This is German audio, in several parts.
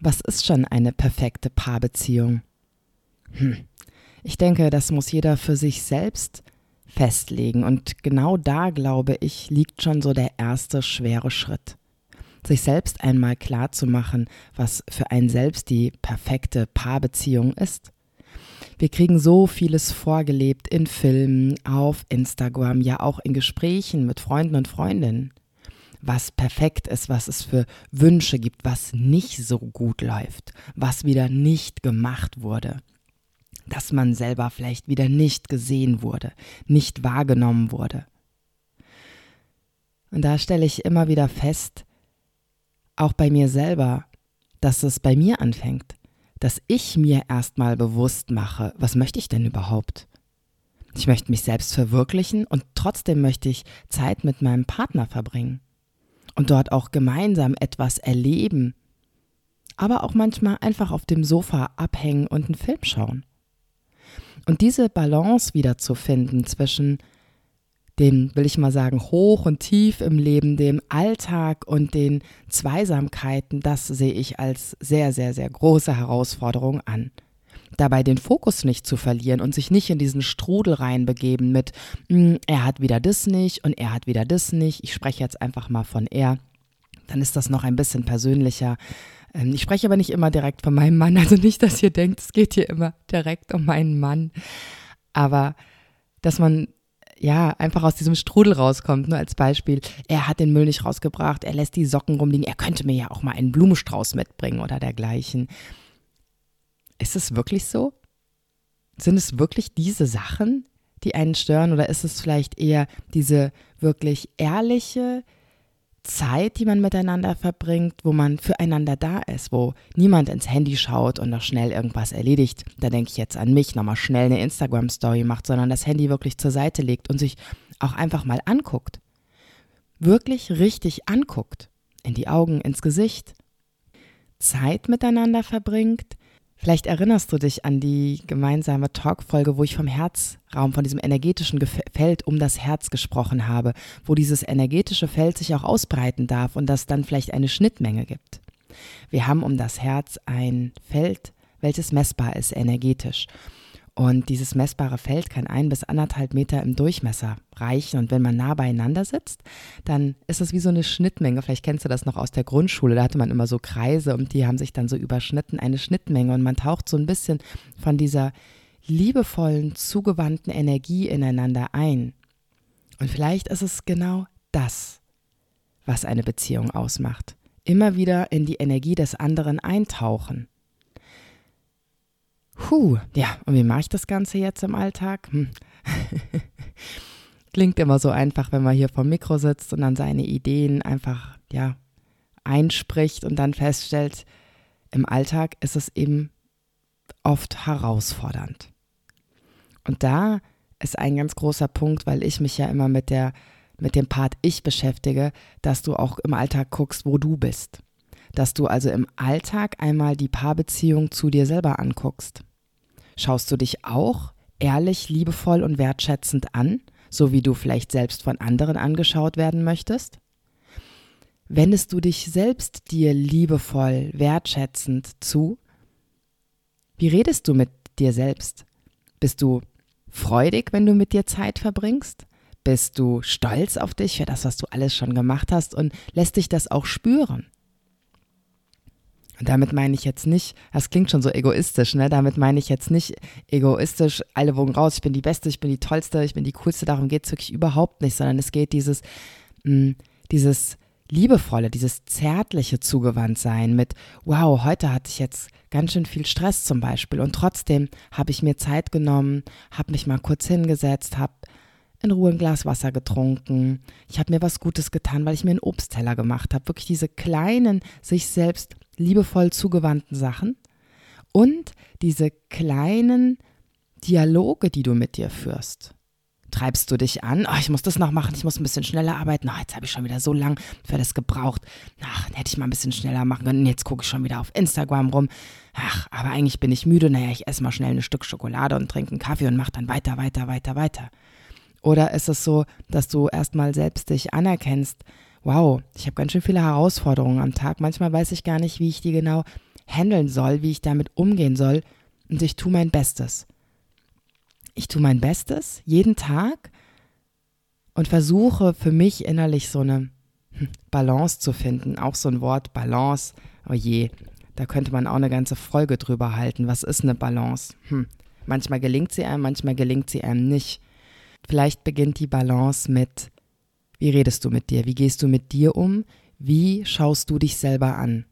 Was ist schon eine perfekte Paarbeziehung? Hm. Ich denke, das muss jeder für sich selbst festlegen. Und genau da, glaube ich, liegt schon so der erste schwere Schritt. Sich selbst einmal klar zu machen, was für einen selbst die perfekte Paarbeziehung ist. Wir kriegen so vieles vorgelebt in Filmen, auf Instagram, ja auch in Gesprächen mit Freunden und Freundinnen was perfekt ist, was es für Wünsche gibt, was nicht so gut läuft, was wieder nicht gemacht wurde, dass man selber vielleicht wieder nicht gesehen wurde, nicht wahrgenommen wurde. Und da stelle ich immer wieder fest, auch bei mir selber, dass es bei mir anfängt, dass ich mir erstmal bewusst mache, was möchte ich denn überhaupt? Ich möchte mich selbst verwirklichen und trotzdem möchte ich Zeit mit meinem Partner verbringen und dort auch gemeinsam etwas erleben, aber auch manchmal einfach auf dem Sofa abhängen und einen Film schauen. Und diese Balance wiederzufinden zwischen dem, will ich mal sagen, hoch und tief im Leben, dem Alltag und den Zweisamkeiten, das sehe ich als sehr, sehr, sehr große Herausforderung an dabei den Fokus nicht zu verlieren und sich nicht in diesen Strudel reinbegeben mit, hm, er hat wieder das nicht und er hat wieder das nicht. Ich spreche jetzt einfach mal von er. Dann ist das noch ein bisschen persönlicher. Ähm, ich spreche aber nicht immer direkt von meinem Mann, also nicht, dass ihr denkt, es geht hier immer direkt um meinen Mann. Aber dass man ja, einfach aus diesem Strudel rauskommt. Nur als Beispiel, er hat den Müll nicht rausgebracht, er lässt die Socken rumliegen, er könnte mir ja auch mal einen Blumenstrauß mitbringen oder dergleichen. Ist es wirklich so? Sind es wirklich diese Sachen, die einen stören oder ist es vielleicht eher diese wirklich ehrliche Zeit, die man miteinander verbringt, wo man füreinander da ist, wo niemand ins Handy schaut und noch schnell irgendwas erledigt. Da denke ich jetzt an mich, nochmal schnell eine Instagram-Story macht, sondern das Handy wirklich zur Seite legt und sich auch einfach mal anguckt. Wirklich richtig anguckt. In die Augen, ins Gesicht. Zeit miteinander verbringt, Vielleicht erinnerst du dich an die gemeinsame Talkfolge, wo ich vom Herzraum, von diesem energetischen Feld um das Herz gesprochen habe, wo dieses energetische Feld sich auch ausbreiten darf und das dann vielleicht eine Schnittmenge gibt. Wir haben um das Herz ein Feld, welches messbar ist energetisch. Und dieses messbare Feld kann ein bis anderthalb Meter im Durchmesser reichen. Und wenn man nah beieinander sitzt, dann ist es wie so eine Schnittmenge. Vielleicht kennst du das noch aus der Grundschule. Da hatte man immer so Kreise und die haben sich dann so überschnitten, eine Schnittmenge. Und man taucht so ein bisschen von dieser liebevollen, zugewandten Energie ineinander ein. Und vielleicht ist es genau das, was eine Beziehung ausmacht. Immer wieder in die Energie des anderen eintauchen Puh, ja, und wie mache ich das Ganze jetzt im Alltag? Hm. Klingt immer so einfach, wenn man hier vom Mikro sitzt und dann seine Ideen einfach, ja, einspricht und dann feststellt, im Alltag ist es eben oft herausfordernd. Und da ist ein ganz großer Punkt, weil ich mich ja immer mit der mit dem Part ich beschäftige, dass du auch im Alltag guckst, wo du bist. Dass du also im Alltag einmal die Paarbeziehung zu dir selber anguckst. Schaust du dich auch ehrlich, liebevoll und wertschätzend an, so wie du vielleicht selbst von anderen angeschaut werden möchtest? Wendest du dich selbst dir liebevoll, wertschätzend zu? Wie redest du mit dir selbst? Bist du freudig, wenn du mit dir Zeit verbringst? Bist du stolz auf dich für das, was du alles schon gemacht hast und lässt dich das auch spüren? Und damit meine ich jetzt nicht, das klingt schon so egoistisch, ne? Damit meine ich jetzt nicht egoistisch, alle Wogen raus, ich bin die Beste, ich bin die Tollste, ich bin die Coolste, darum geht es wirklich überhaupt nicht, sondern es geht dieses, mh, mm, dieses liebevolle, dieses zärtliche Zugewandtsein mit, wow, heute hatte ich jetzt ganz schön viel Stress zum Beispiel und trotzdem habe ich mir Zeit genommen, habe mich mal kurz hingesetzt, habe in Ruhe ein Glas Wasser getrunken. Ich habe mir was Gutes getan, weil ich mir einen Obstteller gemacht habe. Wirklich diese kleinen, sich selbst liebevoll zugewandten Sachen und diese kleinen Dialoge, die du mit dir führst. Treibst du dich an? Oh, ich muss das noch machen, ich muss ein bisschen schneller arbeiten. Oh, jetzt habe ich schon wieder so lang für das gebraucht. Ach, hätte ich mal ein bisschen schneller machen können. Jetzt gucke ich schon wieder auf Instagram rum. Ach, aber eigentlich bin ich müde. Naja, ich esse mal schnell ein Stück Schokolade und trinke einen Kaffee und mache dann weiter, weiter, weiter, weiter. Oder ist es so, dass du erstmal selbst dich anerkennst, wow, ich habe ganz schön viele Herausforderungen am Tag. Manchmal weiß ich gar nicht, wie ich die genau handeln soll, wie ich damit umgehen soll. Und ich tue mein Bestes. Ich tue mein Bestes jeden Tag und versuche für mich innerlich so eine hm, Balance zu finden. Auch so ein Wort Balance. Oh je, da könnte man auch eine ganze Folge drüber halten. Was ist eine Balance? Hm. Manchmal gelingt sie einem, manchmal gelingt sie einem nicht. Vielleicht beginnt die Balance mit, wie redest du mit dir? Wie gehst du mit dir um? Wie schaust du dich selber an?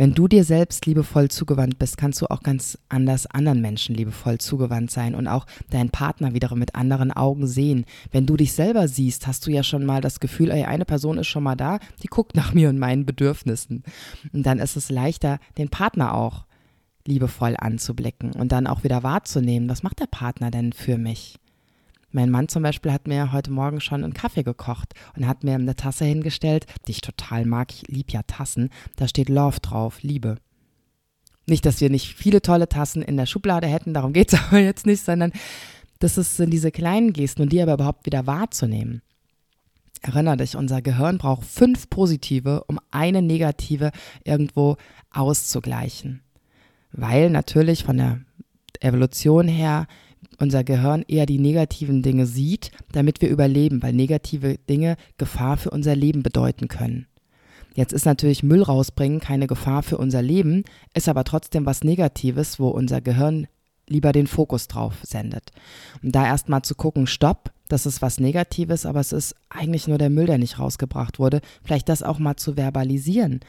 Wenn du dir selbst liebevoll zugewandt bist, kannst du auch ganz anders anderen Menschen liebevoll zugewandt sein und auch deinen Partner wiederum mit anderen Augen sehen. Wenn du dich selber siehst, hast du ja schon mal das Gefühl, ey, eine Person ist schon mal da, die guckt nach mir und meinen Bedürfnissen. Und dann ist es leichter, den Partner auch liebevoll anzublicken und dann auch wieder wahrzunehmen, was macht der Partner denn für mich? Mein Mann zum Beispiel hat mir heute Morgen schon einen Kaffee gekocht und hat mir eine Tasse hingestellt, die ich total mag. Ich liebe ja Tassen. Da steht Love drauf, Liebe. Nicht, dass wir nicht viele tolle Tassen in der Schublade hätten, darum geht es aber jetzt nicht, sondern das sind diese kleinen Gesten und die aber überhaupt wieder wahrzunehmen. Erinner dich, unser Gehirn braucht fünf positive, um eine negative irgendwo auszugleichen. Weil natürlich von der Evolution her unser Gehirn eher die negativen Dinge sieht, damit wir überleben, weil negative Dinge Gefahr für unser Leben bedeuten können. Jetzt ist natürlich Müll rausbringen keine Gefahr für unser Leben, ist aber trotzdem was Negatives, wo unser Gehirn lieber den Fokus drauf sendet. Um da erstmal zu gucken, stopp, das ist was Negatives, aber es ist eigentlich nur der Müll, der nicht rausgebracht wurde. Vielleicht das auch mal zu verbalisieren.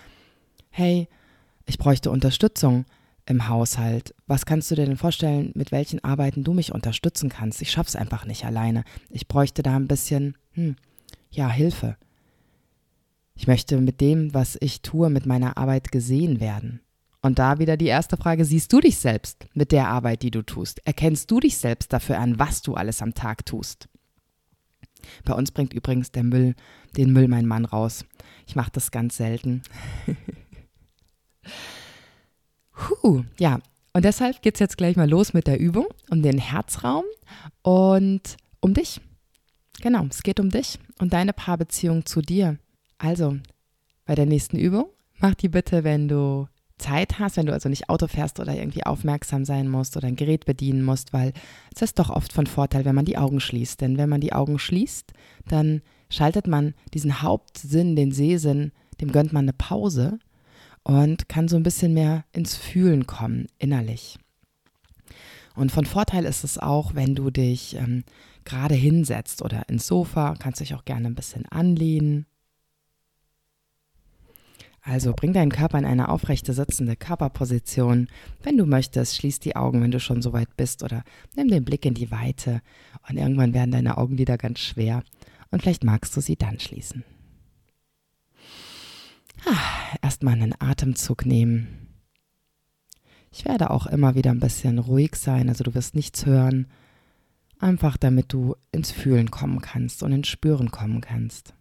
Hey, ich bräuchte Unterstützung im Haushalt. Was kannst du dir denn vorstellen, mit welchen Arbeiten du mich unterstützen kannst? Ich schaff's einfach nicht alleine. Ich bräuchte da ein bisschen, hm, ja, Hilfe. Ich möchte mit dem, was ich tue, mit meiner Arbeit gesehen werden. Und da wieder die erste Frage, siehst du dich selbst mit der Arbeit, die du tust? Erkennst du dich selbst dafür an, was du alles am Tag tust? Bei uns bringt übrigens der Müll, den Müll mein Mann raus. Ich mache das ganz selten. Puh, ja. Und deshalb geht es jetzt gleich mal los mit der Übung um den Herzraum und um dich. Genau, es geht um dich und deine Paarbeziehung zu dir. Also, bei der nächsten Übung, mach die bitte, wenn du Zeit hast, wenn du also nicht Auto fährst oder irgendwie aufmerksam sein musst oder ein Gerät bedienen musst, weil es ist doch oft von Vorteil, wenn man die Augen schließt. Denn wenn man die Augen schließt, dann schaltet man diesen Hauptsinn, den Sehsinn, dem gönnt man eine Pause und kann so ein bisschen mehr ins Fühlen kommen, innerlich. Und von Vorteil ist es auch, wenn du dich ähm, gerade hinsetzt oder ins Sofa, kannst dich auch gerne ein bisschen anlehnen. Also bring deinen Körper in eine aufrechte sitzende Körperposition. Wenn du möchtest, schließ die Augen, wenn du schon so weit bist oder nimm den Blick in die Weite und irgendwann werden deine Augenlider ganz schwer und vielleicht magst du sie dann schließen. Ah, erstmal einen Atemzug nehmen. Ich werde auch immer wieder ein bisschen ruhig sein, also du wirst nichts hören, einfach damit du ins Fühlen kommen kannst und ins Spüren kommen kannst.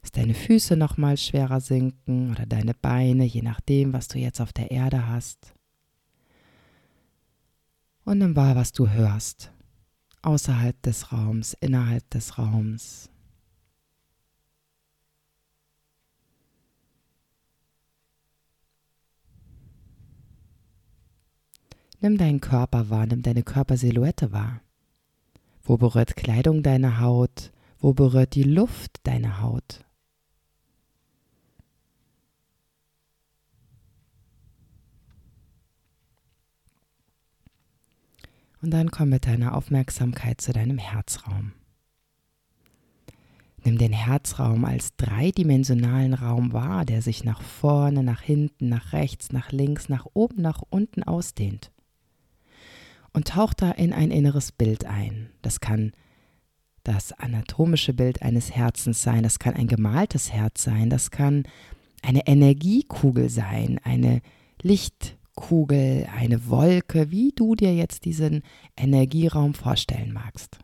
Dass deine Füße nochmal schwerer sinken oder deine Beine, je nachdem, was du jetzt auf der Erde hast. Und dann wahr, was du hörst, außerhalb des Raums, innerhalb des Raums. Nimm deinen Körper wahr, nimm deine Körpersilhouette wahr. Wo berührt Kleidung deine Haut? Wo berührt die Luft deine Haut? Und dann komm mit deiner Aufmerksamkeit zu deinem Herzraum. Nimm den Herzraum als dreidimensionalen Raum wahr, der sich nach vorne, nach hinten, nach rechts, nach links, nach oben, nach unten ausdehnt und taucht da in ein inneres Bild ein. Das kann das anatomische Bild eines Herzens sein, das kann ein gemaltes Herz sein, das kann eine Energiekugel sein, eine Lichtkugel, eine Wolke, wie du dir jetzt diesen Energieraum vorstellen magst.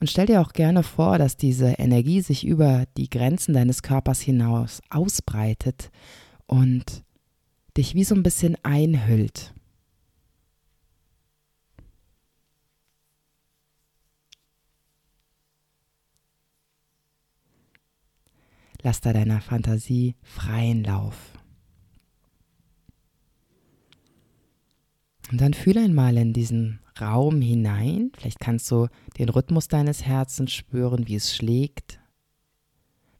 Und stell dir auch gerne vor, dass diese Energie sich über die Grenzen deines Körpers hinaus ausbreitet und dich wie so ein bisschen einhüllt. Lass da deiner Fantasie freien Lauf. Und dann fühle einmal in diesen Raum hinein. Vielleicht kannst du den Rhythmus deines Herzens spüren, wie es schlägt.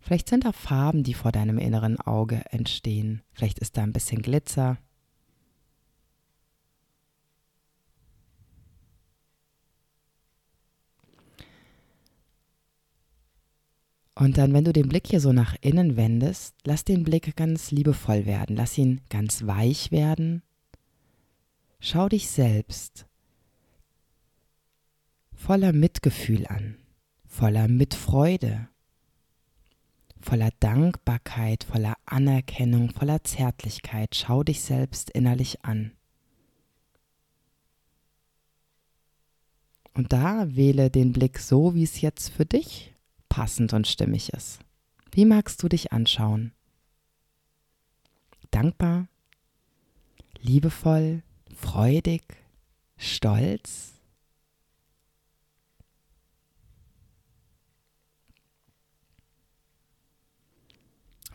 Vielleicht sind da Farben, die vor deinem inneren Auge entstehen. Vielleicht ist da ein bisschen Glitzer. Und dann, wenn du den Blick hier so nach innen wendest, lass den Blick ganz liebevoll werden, lass ihn ganz weich werden. Schau dich selbst voller Mitgefühl an, voller Mitfreude, voller Dankbarkeit, voller Anerkennung, voller Zärtlichkeit. Schau dich selbst innerlich an. Und da wähle den Blick so, wie es jetzt für dich passend und stimmig ist. Wie magst du dich anschauen? Dankbar, liebevoll, freudig, stolz?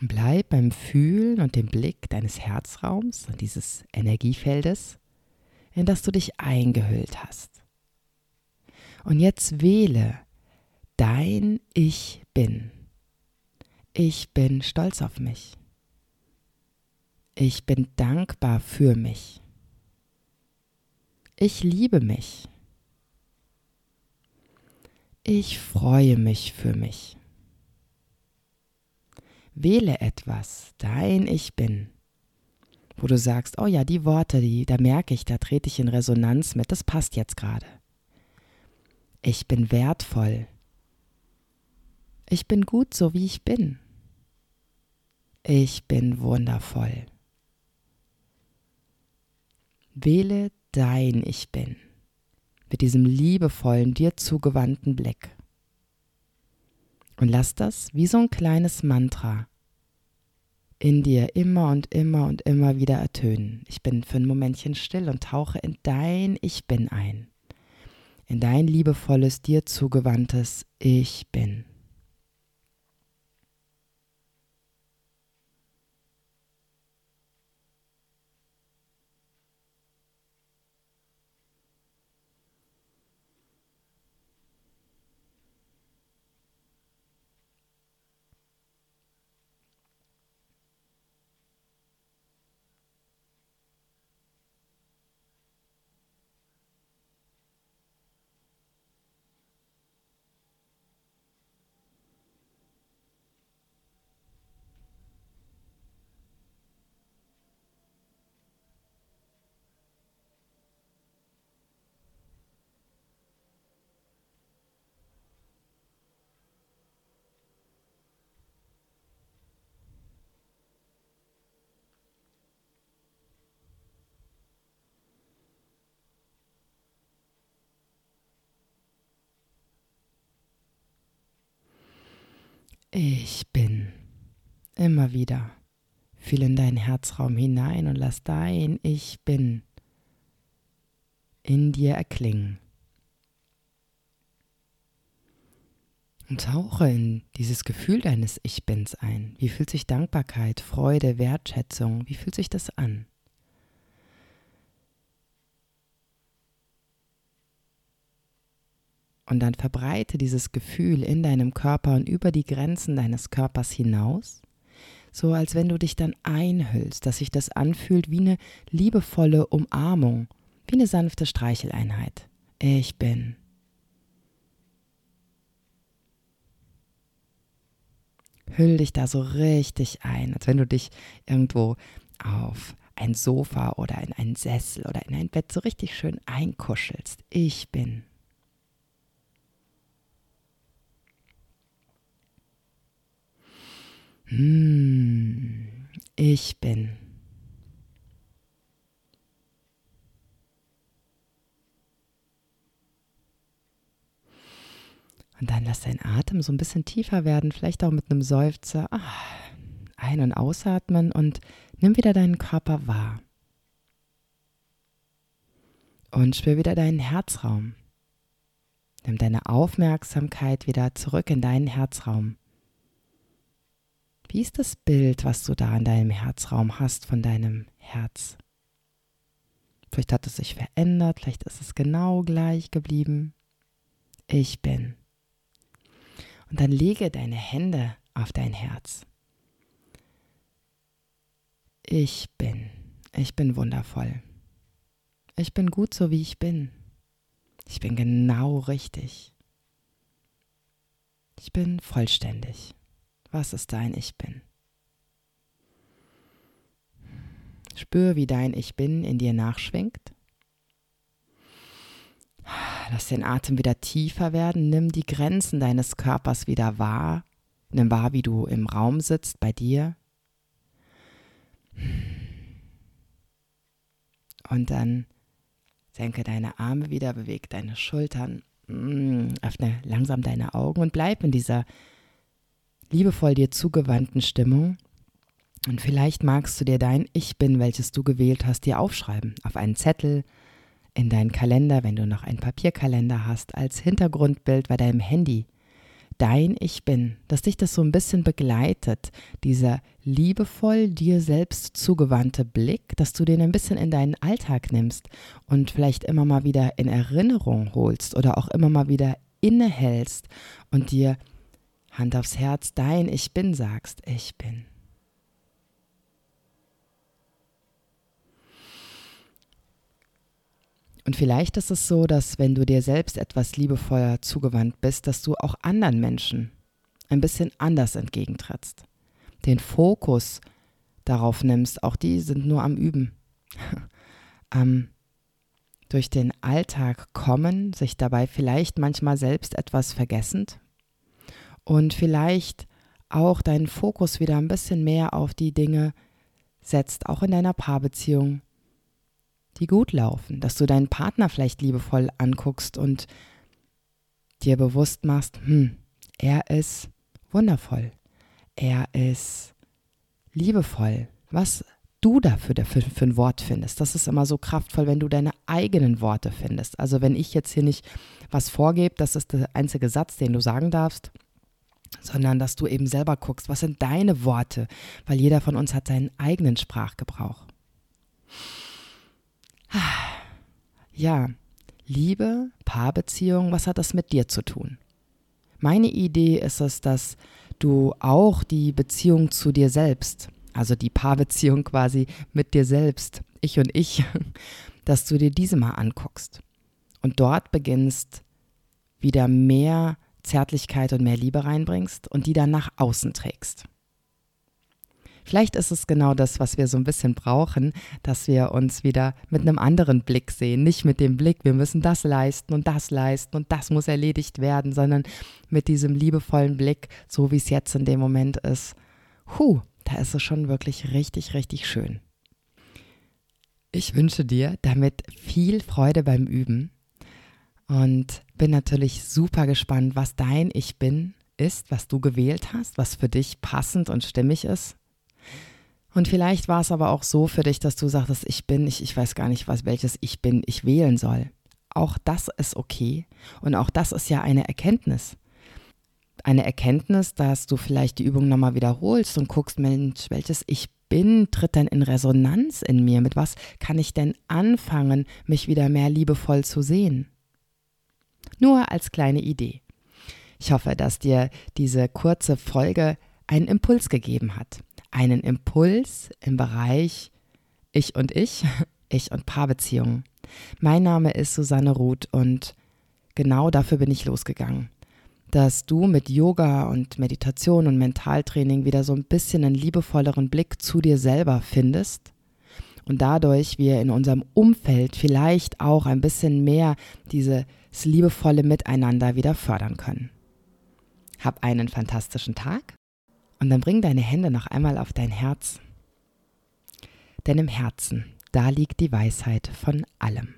Bleib beim Fühlen und dem Blick deines Herzraums und dieses Energiefeldes, in das du dich eingehüllt hast. Und jetzt wähle dein Ich bin. Ich bin stolz auf mich. Ich bin dankbar für mich. Ich liebe mich. Ich freue mich für mich. Wähle etwas, dein Ich bin, wo du sagst, oh ja, die Worte, die, da merke ich, da trete ich in Resonanz mit, das passt jetzt gerade. Ich bin wertvoll. Ich bin gut so, wie ich bin. Ich bin wundervoll. Wähle dein Ich bin mit diesem liebevollen, dir zugewandten Blick. Und lass das wie so ein kleines Mantra in dir immer und immer und immer wieder ertönen. Ich bin für ein Momentchen still und tauche in dein Ich bin ein. In dein liebevolles, dir zugewandtes Ich bin. Ich bin. Immer wieder. Fühl in deinen Herzraum hinein und lass dein Ich bin in dir erklingen. Und tauche in dieses Gefühl deines Ich Bins ein. Wie fühlt sich Dankbarkeit, Freude, Wertschätzung, wie fühlt sich das an? Und dann verbreite dieses Gefühl in deinem Körper und über die Grenzen deines Körpers hinaus, so als wenn du dich dann einhüllst, dass sich das anfühlt wie eine liebevolle Umarmung, wie eine sanfte Streicheleinheit. Ich bin. Hüll dich da so richtig ein, als wenn du dich irgendwo auf ein Sofa oder in einen Sessel oder in ein Bett so richtig schön einkuschelst. Ich bin. Hm, ich bin. Und dann lass deinen Atem so ein bisschen tiefer werden, vielleicht auch mit einem Seufzer. Ah, ein- und ausatmen und nimm wieder deinen Körper wahr. Und spür wieder deinen Herzraum. Nimm deine Aufmerksamkeit wieder zurück in deinen Herzraum. Wie ist das Bild, was du da in deinem Herzraum hast von deinem Herz? Vielleicht hat es sich verändert, vielleicht ist es genau gleich geblieben. Ich bin. Und dann lege deine Hände auf dein Herz. Ich bin. Ich bin wundervoll. Ich bin gut so, wie ich bin. Ich bin genau richtig. Ich bin vollständig. Was ist dein Ich bin? Spür, wie dein Ich bin in dir nachschwingt. Lass den Atem wieder tiefer werden. Nimm die Grenzen deines Körpers wieder wahr. Nimm wahr, wie du im Raum sitzt bei dir. Und dann senke deine Arme wieder, beweg deine Schultern, mm, öffne langsam deine Augen und bleib in dieser liebevoll dir zugewandten Stimmung. Und vielleicht magst du dir dein Ich bin, welches du gewählt hast, dir aufschreiben. Auf einen Zettel, in deinen Kalender, wenn du noch einen Papierkalender hast, als Hintergrundbild bei deinem Handy dein Ich bin, dass dich das so ein bisschen begleitet, dieser liebevoll dir selbst zugewandte Blick, dass du den ein bisschen in deinen Alltag nimmst und vielleicht immer mal wieder in Erinnerung holst oder auch immer mal wieder innehältst und dir Hand aufs Herz dein Ich bin sagst, ich bin. Und vielleicht ist es so, dass wenn du dir selbst etwas liebevoller zugewandt bist, dass du auch anderen Menschen ein bisschen anders entgegentrittst. Den Fokus darauf nimmst, auch die sind nur am Üben. am durch den Alltag kommen, sich dabei vielleicht manchmal selbst etwas vergessend und vielleicht auch deinen Fokus wieder ein bisschen mehr auf die Dinge setzt, auch in deiner Paarbeziehung, die gut laufen, dass du deinen Partner vielleicht liebevoll anguckst und dir bewusst machst, hm, er ist wundervoll, er ist liebevoll. Was du dafür für, für ein Wort findest, das ist immer so kraftvoll, wenn du deine eigenen Worte findest. Also wenn ich jetzt hier nicht was vorgebe, das ist der einzige Satz, den du sagen darfst, sondern dass du eben selber guckst, was sind deine Worte, weil jeder von uns hat seinen eigenen Sprachgebrauch. Ja, Liebe, Paarbeziehung, was hat das mit dir zu tun? Meine Idee ist es, dass du auch die Beziehung zu dir selbst, also die Paarbeziehung quasi mit dir selbst, ich und ich, dass du dir diese mal anguckst und dort beginnst, wieder mehr Zärtlichkeit und mehr Liebe reinbringst und die dann nach außen trägst. Vielleicht ist es genau das, was wir so ein bisschen brauchen, dass wir uns wieder mit einem anderen Blick sehen. Nicht mit dem Blick, wir müssen das leisten und das leisten und das muss erledigt werden, sondern mit diesem liebevollen Blick, so wie es jetzt in dem Moment ist. Huh, da ist es schon wirklich richtig, richtig schön. Ich wünsche dir damit viel Freude beim Üben und bin natürlich super gespannt, was dein Ich bin ist, was du gewählt hast, was für dich passend und stimmig ist. Und vielleicht war es aber auch so für dich, dass du sagtest, ich bin, ich, ich weiß gar nicht, was, welches Ich bin ich wählen soll. Auch das ist okay. Und auch das ist ja eine Erkenntnis. Eine Erkenntnis, dass du vielleicht die Übung nochmal wiederholst und guckst, Mensch, welches Ich bin, tritt denn in Resonanz in mir? Mit was kann ich denn anfangen, mich wieder mehr liebevoll zu sehen? Nur als kleine Idee. Ich hoffe, dass dir diese kurze Folge einen Impuls gegeben hat. Einen Impuls im Bereich Ich und Ich, Ich und Paarbeziehungen. Mein Name ist Susanne Ruth und genau dafür bin ich losgegangen. Dass du mit Yoga und Meditation und Mentaltraining wieder so ein bisschen einen liebevolleren Blick zu dir selber findest und dadurch wir in unserem Umfeld vielleicht auch ein bisschen mehr dieses liebevolle Miteinander wieder fördern können. Hab einen fantastischen Tag Und dann bring deine Hände noch einmal auf dein Herz. Denn im Herzen, da liegt die Weisheit von allem.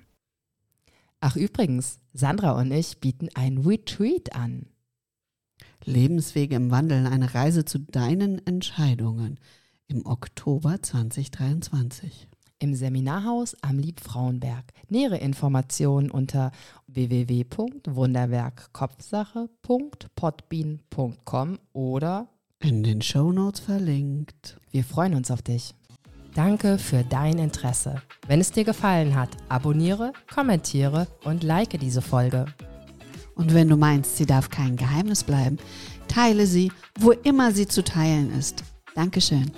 Ach übrigens, Sandra und ich bieten ein Retreat an. Lebenswege im Wandel, eine Reise zu deinen Entscheidungen im Oktober 2023. Im Seminarhaus am Liebfrauenberg. Nähere Informationen unter www.wunderwerkkopfsache.podbean.com oder in den Shownotes verlinkt. Wir freuen uns auf dich. Danke für dein Interesse. Wenn es dir gefallen hat, abonniere, kommentiere und like diese Folge. Und wenn du meinst, sie darf kein Geheimnis bleiben, teile sie, wo immer sie zu teilen ist. Dankeschön.